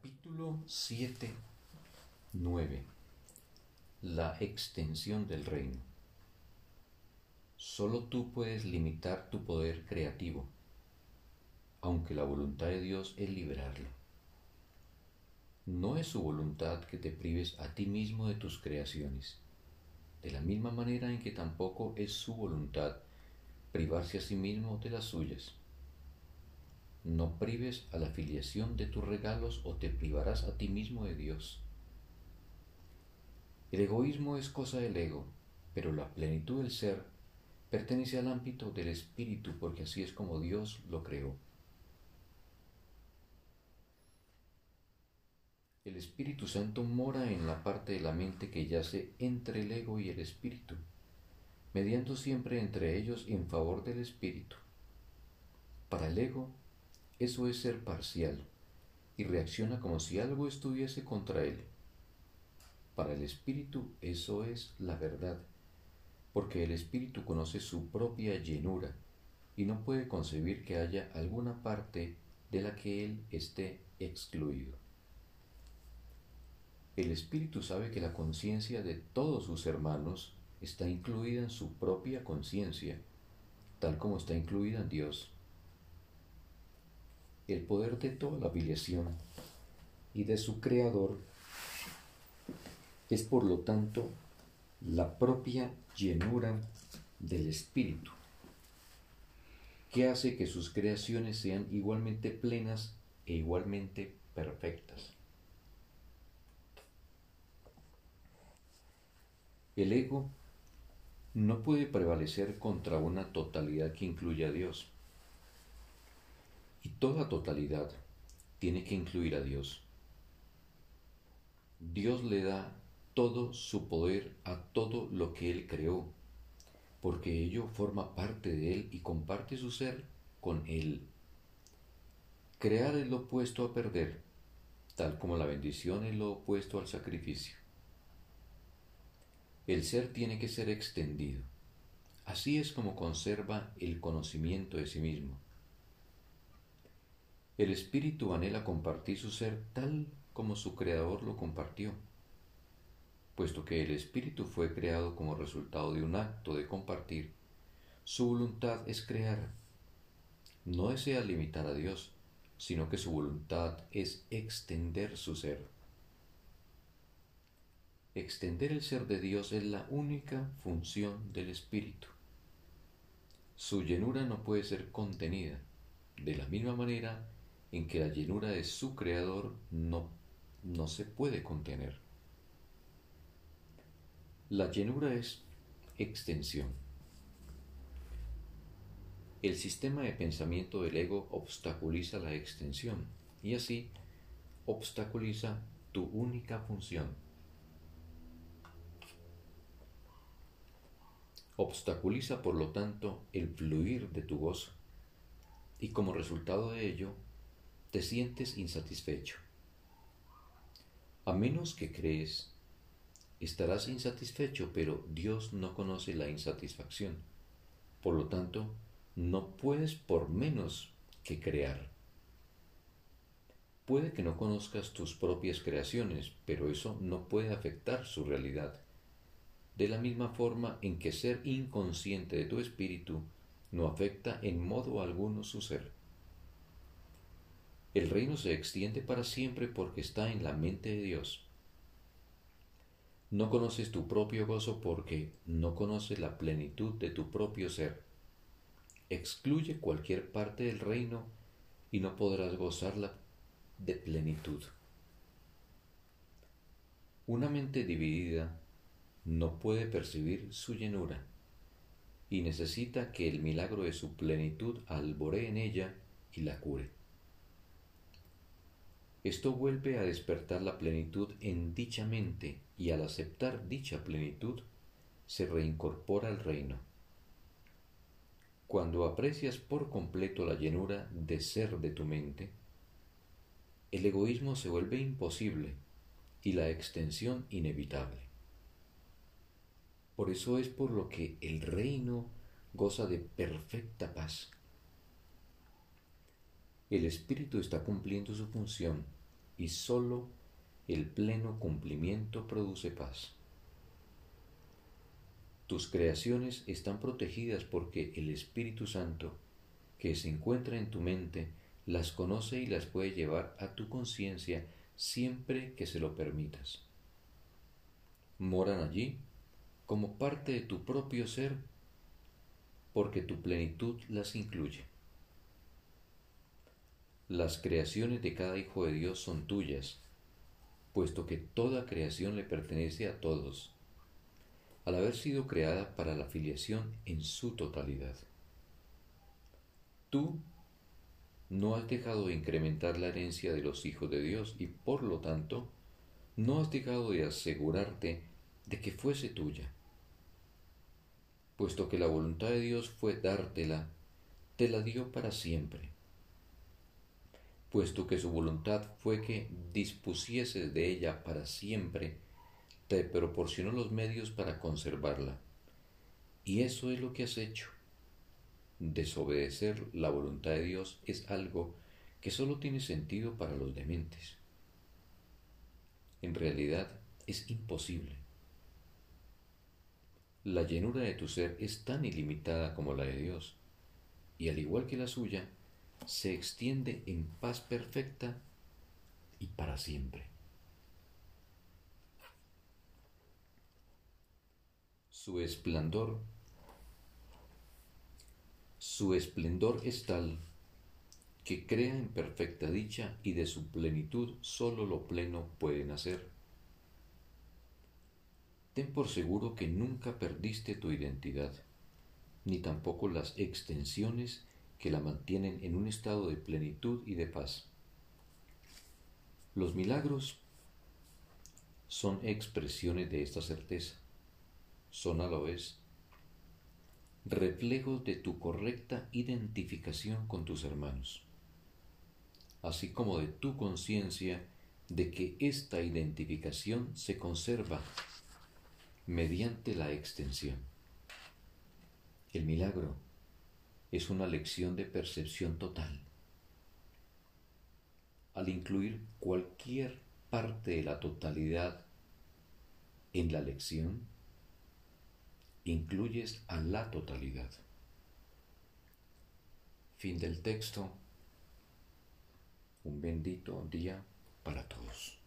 Capítulo 7, 9. La extensión del reino. Solo tú puedes limitar tu poder creativo, aunque la voluntad de Dios es liberarlo. No es su voluntad que te prives a ti mismo de tus creaciones, de la misma manera en que tampoco es su voluntad privarse a sí mismo de las suyas. No prives a la filiación de tus regalos o te privarás a ti mismo de Dios. El egoísmo es cosa del ego, pero la plenitud del ser pertenece al ámbito del espíritu porque así es como Dios lo creó. El Espíritu Santo mora en la parte de la mente que yace entre el ego y el espíritu, mediando siempre entre ellos en favor del espíritu. Para el ego, eso es ser parcial y reacciona como si algo estuviese contra él. Para el espíritu eso es la verdad, porque el espíritu conoce su propia llenura y no puede concebir que haya alguna parte de la que él esté excluido. El espíritu sabe que la conciencia de todos sus hermanos está incluida en su propia conciencia, tal como está incluida en Dios el poder de toda la filiación y de su creador es por lo tanto la propia llenura del espíritu que hace que sus creaciones sean igualmente plenas e igualmente perfectas. El ego no puede prevalecer contra una totalidad que incluya a Dios y toda totalidad tiene que incluir a Dios. Dios le da todo su poder a todo lo que Él creó, porque ello forma parte de Él y comparte su ser con Él. Crear es lo opuesto a perder, tal como la bendición es lo opuesto al sacrificio. El ser tiene que ser extendido. Así es como conserva el conocimiento de sí mismo. El espíritu anhela compartir su ser tal como su creador lo compartió, puesto que el espíritu fue creado como resultado de un acto de compartir. Su voluntad es crear. No desea limitar a Dios, sino que su voluntad es extender su ser. Extender el ser de Dios es la única función del Espíritu. Su llenura no puede ser contenida. De la misma manera, en que la llenura de su creador no, no se puede contener. La llenura es extensión. El sistema de pensamiento del ego obstaculiza la extensión y así obstaculiza tu única función. Obstaculiza por lo tanto el fluir de tu gozo y como resultado de ello te sientes insatisfecho. A menos que crees, estarás insatisfecho, pero Dios no conoce la insatisfacción. Por lo tanto, no puedes por menos que crear. Puede que no conozcas tus propias creaciones, pero eso no puede afectar su realidad. De la misma forma en que ser inconsciente de tu espíritu no afecta en modo alguno su ser. El reino se extiende para siempre porque está en la mente de Dios. No conoces tu propio gozo porque no conoces la plenitud de tu propio ser. Excluye cualquier parte del reino y no podrás gozarla de plenitud. Una mente dividida no puede percibir su llenura y necesita que el milagro de su plenitud alboree en ella y la cure. Esto vuelve a despertar la plenitud en dicha mente y al aceptar dicha plenitud se reincorpora al reino. Cuando aprecias por completo la llenura de ser de tu mente, el egoísmo se vuelve imposible y la extensión inevitable. Por eso es por lo que el reino goza de perfecta paz. El espíritu está cumpliendo su función y sólo el pleno cumplimiento produce paz. Tus creaciones están protegidas porque el Espíritu Santo, que se encuentra en tu mente, las conoce y las puede llevar a tu conciencia siempre que se lo permitas. Moran allí como parte de tu propio ser porque tu plenitud las incluye. Las creaciones de cada hijo de Dios son tuyas, puesto que toda creación le pertenece a todos, al haber sido creada para la filiación en su totalidad. Tú no has dejado de incrementar la herencia de los hijos de Dios y por lo tanto no has dejado de asegurarte de que fuese tuya. Puesto que la voluntad de Dios fue dártela, te la dio para siempre. Puesto que su voluntad fue que dispusieses de ella para siempre, te proporcionó los medios para conservarla. Y eso es lo que has hecho desobedecer la voluntad de Dios es algo que solo tiene sentido para los dementes. En realidad es imposible. La llenura de tu ser es tan ilimitada como la de Dios, y al igual que la suya, se extiende en paz perfecta y para siempre. Su esplendor su esplendor es tal que crea en perfecta dicha y de su plenitud sólo lo pleno puede nacer. Ten por seguro que nunca perdiste tu identidad, ni tampoco las extensiones que la mantienen en un estado de plenitud y de paz. Los milagros son expresiones de esta certeza, son a la vez reflejos de tu correcta identificación con tus hermanos, así como de tu conciencia de que esta identificación se conserva mediante la extensión. El milagro es una lección de percepción total. Al incluir cualquier parte de la totalidad en la lección, incluyes a la totalidad. Fin del texto. Un bendito día para todos.